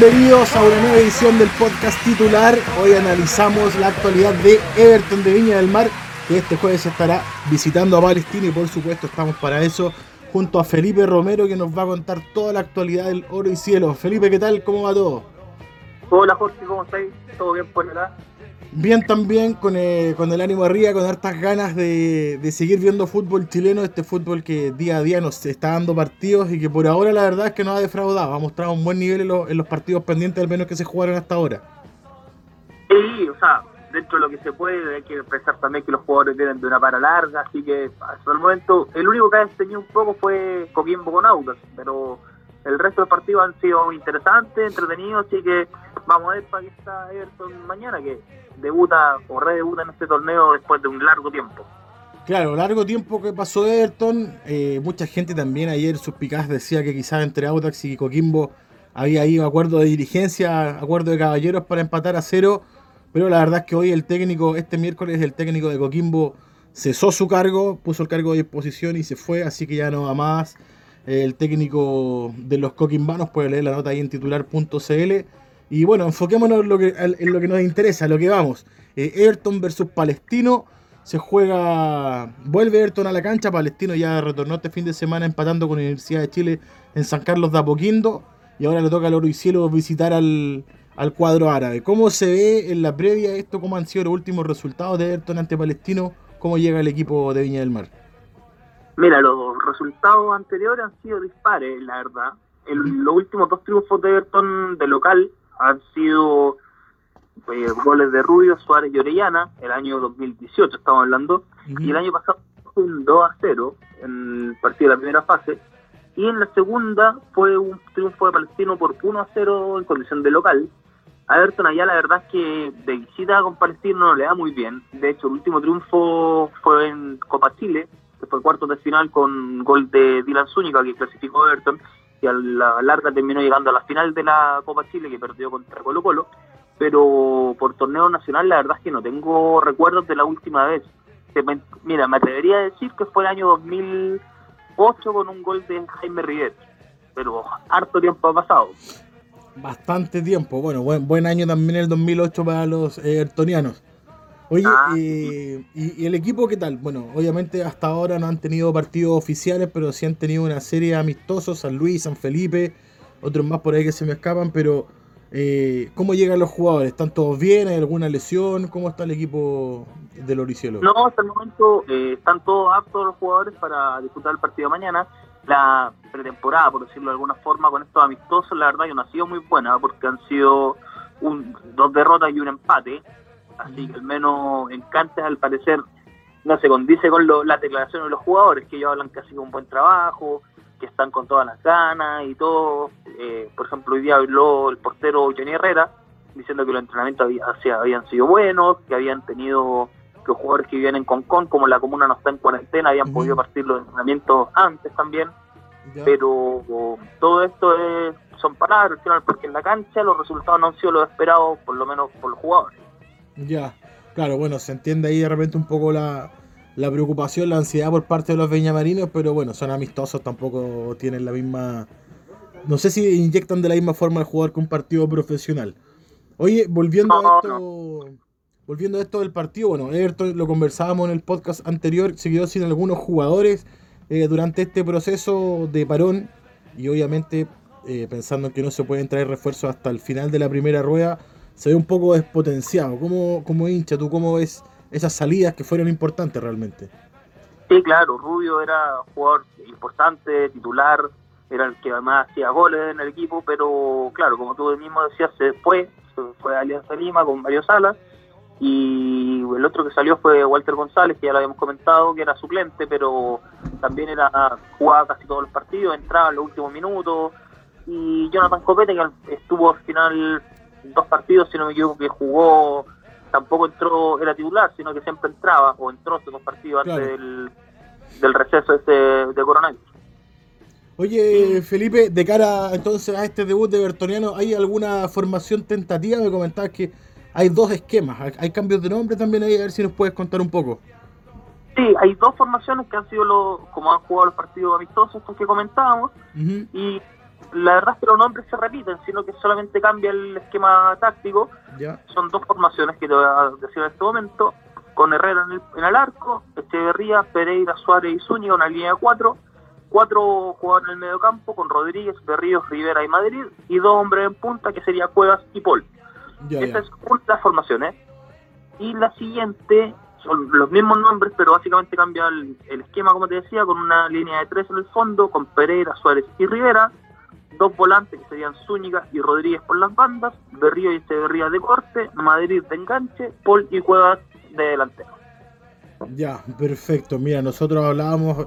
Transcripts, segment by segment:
Bienvenidos a una nueva edición del podcast titular. Hoy analizamos la actualidad de Everton de Viña del Mar, que este jueves estará visitando a Palestina y por supuesto estamos para eso junto a Felipe Romero que nos va a contar toda la actualidad del oro y cielo. Felipe, ¿qué tal? ¿Cómo va todo? Hola Jorge, ¿cómo estáis? ¿Todo bien por acá? Bien también, con, eh, con el ánimo arriba, con hartas ganas de, de, seguir viendo fútbol chileno, este fútbol que día a día nos está dando partidos y que por ahora la verdad es que nos ha defraudado, ha mostrado un buen nivel en, lo, en los partidos pendientes al menos que se jugaron hasta ahora. Sí, o sea, dentro de lo que se puede hay que pensar también que los jugadores vienen de una para larga, así que hasta el momento el único que ha enseñado un poco fue Coquimbo con Autos, pero el resto del partido han sido interesantes, entretenidos, así que vamos a ver para qué está Everton mañana, que debuta o redebuta en este torneo después de un largo tiempo. Claro, largo tiempo que pasó Everton, eh, mucha gente también ayer suspicaz decía que quizás entre Audax y Coquimbo había ahí acuerdo de dirigencia, acuerdo de caballeros para empatar a cero, pero la verdad es que hoy el técnico, este miércoles el técnico de Coquimbo cesó su cargo, puso el cargo de disposición y se fue, así que ya no va más el técnico de los coquimbanos, puede leer la nota ahí en titular.cl. Y bueno, enfoquémonos en lo que, en lo que nos interesa, lo que vamos. Eh, Everton versus Palestino. Se juega. Vuelve Everton a la cancha. Palestino ya retornó este fin de semana empatando con la Universidad de Chile en San Carlos de Apoquindo. Y ahora le toca al Oro y Cielo visitar al, al cuadro árabe. ¿Cómo se ve en la previa esto? ¿Cómo han sido los últimos resultados de Everton ante Palestino? ¿Cómo llega el equipo de Viña del Mar? Mira, los resultados anteriores han sido dispares, la verdad. El, los últimos dos triunfos de Everton de local han sido eh, goles de Rubio, Suárez y Orellana, el año 2018 estamos hablando, uh -huh. y el año pasado fue un 2 a 0 en el partido de la primera fase, y en la segunda fue un triunfo de Palestino por 1 a 0 en condición de local. Everton allá la verdad es que de visita con Palestino no le da muy bien, de hecho el último triunfo fue en Copa Chile, que fue cuarto de final con gol de Dylan Zúñiga que clasificó a Everton y a la larga terminó llegando a la final de la Copa Chile que perdió contra Colo Colo pero por torneo nacional la verdad es que no tengo recuerdos de la última vez. Mira me atrevería a decir que fue el año 2008 con un gol de Jaime Rivet pero harto tiempo ha pasado. Bastante tiempo. Bueno buen, buen año también el 2008 para los evertonianos Oye, ah, eh, y, y, el equipo qué tal? Bueno, obviamente hasta ahora no han tenido partidos oficiales, pero sí han tenido una serie de amistosos, San Luis, San Felipe, otros más por ahí que se me escapan, pero eh, ¿cómo llegan los jugadores? ¿Están todos bien? ¿Hay alguna lesión? ¿Cómo está el equipo del Oricielo? No, hasta el momento eh, están todos aptos los jugadores para disputar el partido de mañana. La pretemporada, por decirlo de alguna forma, con estos amistosos, la verdad que no ha sido muy buena, porque han sido un, dos derrotas y un empate así que al menos en Cantes al parecer no se condice con lo, las declaraciones de los jugadores, que ellos hablan que ha sido un buen trabajo, que están con todas las ganas y todo. Eh, por ejemplo, hoy día habló el portero Johnny Herrera diciendo que los entrenamientos había, habían sido buenos, que habían tenido que los jugadores que vivían en Concón, como la comuna no está en cuarentena, habían uh -huh. podido partir los entrenamientos antes también. Pero todo esto es, son palabras, porque en la cancha los resultados no han sido los esperados, por lo menos por los jugadores. Ya, claro, bueno, se entiende ahí de repente un poco la, la preocupación, la ansiedad por parte de los viñamarinos, pero bueno, son amistosos, tampoco tienen la misma... No sé si inyectan de la misma forma al jugador que un partido profesional. Oye, volviendo no, a esto... No. Volviendo a esto del partido, bueno, Everton lo conversábamos en el podcast anterior, se quedó sin algunos jugadores eh, durante este proceso de parón y obviamente eh, pensando en que no se pueden traer refuerzos hasta el final de la primera rueda, se ve un poco despotenciado. ¿Cómo, como hincha, tú cómo ves esas salidas que fueron importantes realmente? Sí, claro, Rubio era jugador importante, titular, era el que además hacía goles en el equipo, pero claro, como tú mismo decías, se fue, se fue a Alianza Lima con Mario Salas, y el otro que salió fue Walter González, que ya lo habíamos comentado, que era suplente, pero también era jugaba casi todos los partidos, entraba en los últimos minutos, y Jonathan Copete, que estuvo al final dos partidos, si no me equivoco, que jugó, tampoco entró, era titular, sino que siempre entraba, o entró estos dos partidos claro. antes del, del receso este de coronavirus. Oye, Felipe, de cara entonces a este debut de Bertoniano, ¿hay alguna formación tentativa? Me comentabas que hay dos esquemas, hay cambios de nombre también ahí, a ver si nos puedes contar un poco. Sí, hay dos formaciones que han sido los, como han jugado los partidos amistosos, estos que comentábamos, y la verdad es que los nombres se repiten, sino que solamente cambia el esquema táctico. Son dos formaciones que te voy a decir en este momento, con Herrera en el, en el arco, Echeverría, Pereira, Suárez y Zúñiga, una línea de cuatro, cuatro jugadores en el medio campo, con Rodríguez, Berríos, Rivera y Madrid, y dos hombres en punta, que sería Cuevas y Paul. Esa es una de las formaciones. Y la siguiente son los mismos nombres, pero básicamente cambia el, esquema, como te decía, con una línea de tres en el fondo, con Pereira, Suárez y Rivera, dos volantes que serían Zúñiga y Rodríguez por las bandas, Berrío y Echeverría de corte, Madrid de enganche, Paul y Cuevas de delantero. Ya, perfecto. Mira, nosotros hablábamos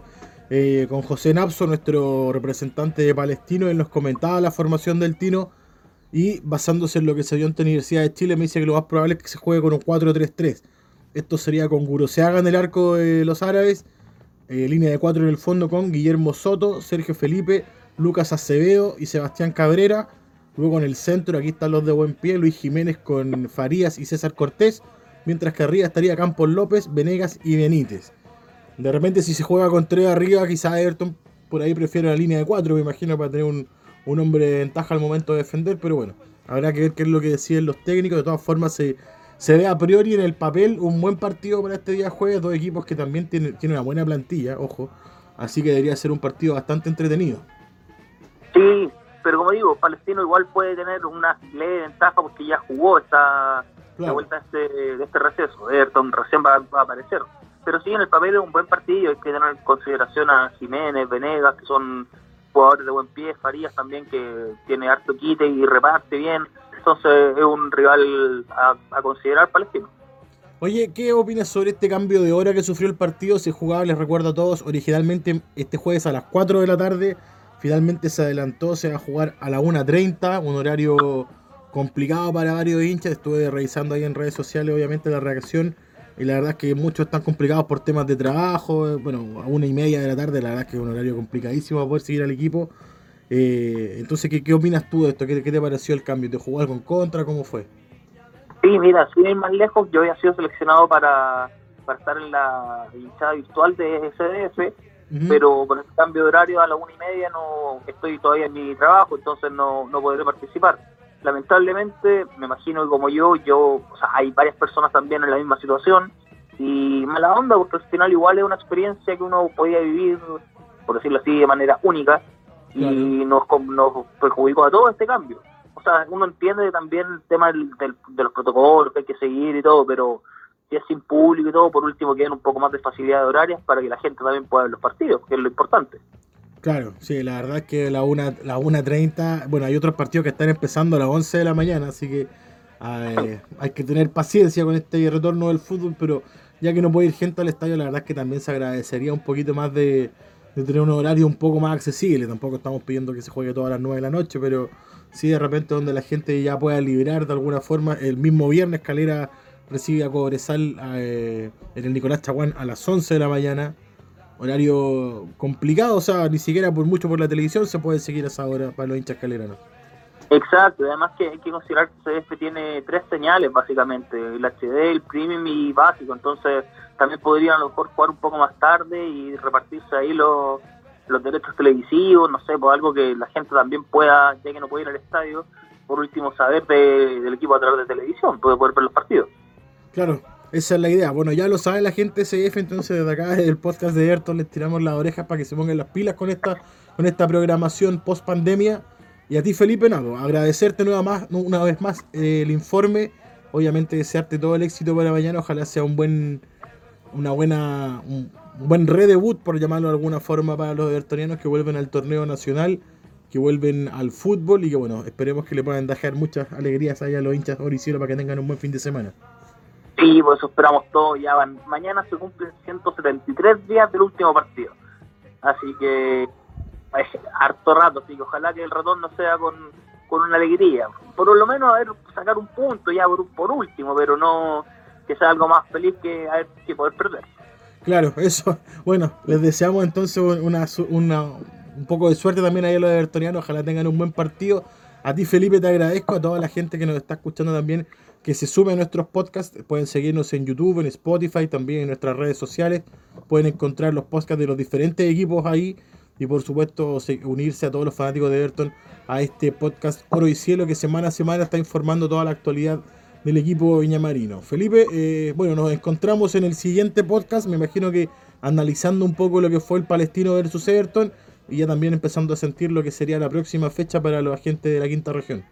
eh, con José Napso, nuestro representante de Palestino, él nos comentaba la formación del Tino y basándose en lo que se vio en la Universidad de Chile, me dice que lo más probable es que se juegue con un 4-3-3. Esto sería con Guruseaga en el arco de los árabes, eh, línea de cuatro en el fondo con Guillermo Soto, Sergio Felipe, Lucas Acevedo y Sebastián Cabrera. Luego en el centro, aquí están los de buen pie, Luis Jiménez con Farías y César Cortés. Mientras que arriba estaría Campos López, Venegas y Benítez. De repente si se juega con tres arriba, quizá Everton por ahí prefiere la línea de cuatro, me imagino, para tener un, un hombre de ventaja al momento de defender. Pero bueno, habrá que ver qué es lo que deciden los técnicos. De todas formas, se se ve a priori en el papel un buen partido para este día jueves, dos equipos que también tienen, tienen una buena plantilla, ojo, así que debería ser un partido bastante entretenido. Sí, pero como digo, Palestino igual puede tener una leve ventaja porque ya jugó esta vuelta de este, este receso, Everton recién va, a aparecer. Pero sí, en el papel es un buen partido, hay que tener en consideración a Jiménez, Venegas, que son jugadores de buen pie, Farías también, que tiene harto quite y reparte bien. Entonces es un rival a, considerar palestino. Oye, ¿qué opinas sobre este cambio de hora que sufrió el partido? Se jugaba, les recuerdo a todos, originalmente este jueves a las 4 de la tarde. Finalmente se adelantó, se va a jugar a la 1.30, un horario complicado para varios hinchas. Estuve revisando ahí en redes sociales, obviamente, la reacción. Y la verdad es que muchos están complicados por temas de trabajo. Bueno, a una y media de la tarde, la verdad es que es un horario complicadísimo para poder seguir al equipo. Eh, entonces, ¿qué, ¿qué, opinas tú de esto? ¿Qué, te pareció el cambio? ¿Te jugó algo en contra? ¿Cómo fue? Sí, mira, sin ir más lejos, yo había sido seleccionado para, estar en la hinchada virtual de SDF, pero con el cambio de horario a la una y media no estoy todavía en mi trabajo, entonces no, no podré participar. Lamentablemente, me imagino que como yo, yo, o sea, hay varias personas también en la misma situación y mala onda, porque al final igual es una experiencia que uno podía vivir, por decirlo así, de manera única y nos, nos perjudicó a todo este cambio. O sea, uno entiende también el tema de los protocolos que hay que seguir y todo, pero si es sin público y todo, por último queden un poco más de facilidad de horarias para que la gente también pueda ver los partidos, que es lo importante. Claro, sí, la verdad es que la 1.30, la 1.30, bueno, hay otros partidos que están empezando a las 11 de la mañana, así que hay que tener paciencia con este retorno del fútbol, pero ya que no puede ir gente al estadio, la verdad es que también se agradecería un poquito más de, de tener un horario un poco más accesible. Tampoco estamos pidiendo que se juegue todas las 9 de la noche, pero sí de repente donde la gente ya pueda liberar de alguna forma. El mismo viernes Calera recibe a Cobresal eh, en el Nicolás Chaguán a las 11 de la mañana. Horario complicado, o sea, ni siquiera por mucho por la televisión se puede seguir a esa hora para los hinchas caleranos. Exacto, además que hay que considerar que CDF tiene tres señales básicamente, el HD, el premium y básico, entonces también podrían a lo mejor jugar un poco más tarde y repartirse ahí los, los derechos televisivos, no sé, por algo que la gente también pueda, ya que no puede ir al estadio, por último saber del equipo a través de televisión, puede poder ver los partidos. Claro, esa es la idea. Bueno, ya lo sabe la gente CF, entonces desde acá, desde el podcast de Ayrton, les tiramos las orejas para que se pongan las pilas con esta, con esta programación post pandemia y a ti, Felipe, nada, agradecerte nueva más, una vez más eh, el informe. Obviamente desearte todo el éxito para mañana. Ojalá sea un buen, una buena, un, buen redebut, por llamarlo de alguna forma, para los evertonianos que vuelven al torneo nacional, que vuelven al fútbol y que bueno, esperemos que le puedan dejar muchas alegrías ahí a los hinchas oriciero para que tengan un buen fin de semana. Sí, pues eso esperamos todo. Ya van. Mañana se cumplen 173 días del último partido. Así que harto rato, así que ojalá que el retorno sea con, con una alegría. Por lo menos a ver, sacar un punto ya por, último, pero no que sea algo más feliz que, a que poder perder. Claro, eso. Bueno, les deseamos entonces una, una un poco de suerte también ahí a los evertonianos, ojalá tengan un buen partido. A ti Felipe te agradezco, a toda la gente que nos está escuchando también, que se sume a nuestros podcasts, pueden seguirnos en YouTube, en Spotify, también en nuestras redes sociales, pueden encontrar los podcasts de los diferentes equipos ahí y por supuesto unirse a todos los fanáticos de Everton a este podcast Oro y Cielo que semana a semana está informando toda la actualidad del equipo viñamarino. Felipe, eh, bueno, nos encontramos en el siguiente podcast, me imagino que analizando un poco lo que fue el Palestino versus Everton y ya también empezando a sentir lo que sería la próxima fecha para los agentes de la quinta región.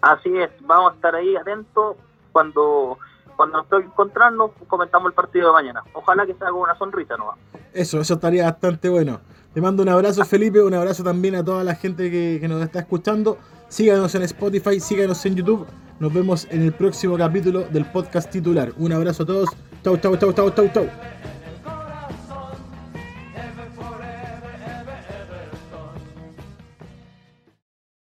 Así es, vamos a estar ahí atentos cuando cuando nos encontrando comentamos el partido de mañana. Ojalá que sea con una sonrisa nueva. Eso, eso estaría bastante bueno. Te mando un abrazo Felipe, un abrazo también a toda la gente que, que nos está escuchando. Síganos en Spotify, síganos en YouTube. Nos vemos en el próximo capítulo del podcast titular. Un abrazo a todos. Chau, chau, chau, chau, chau, chau.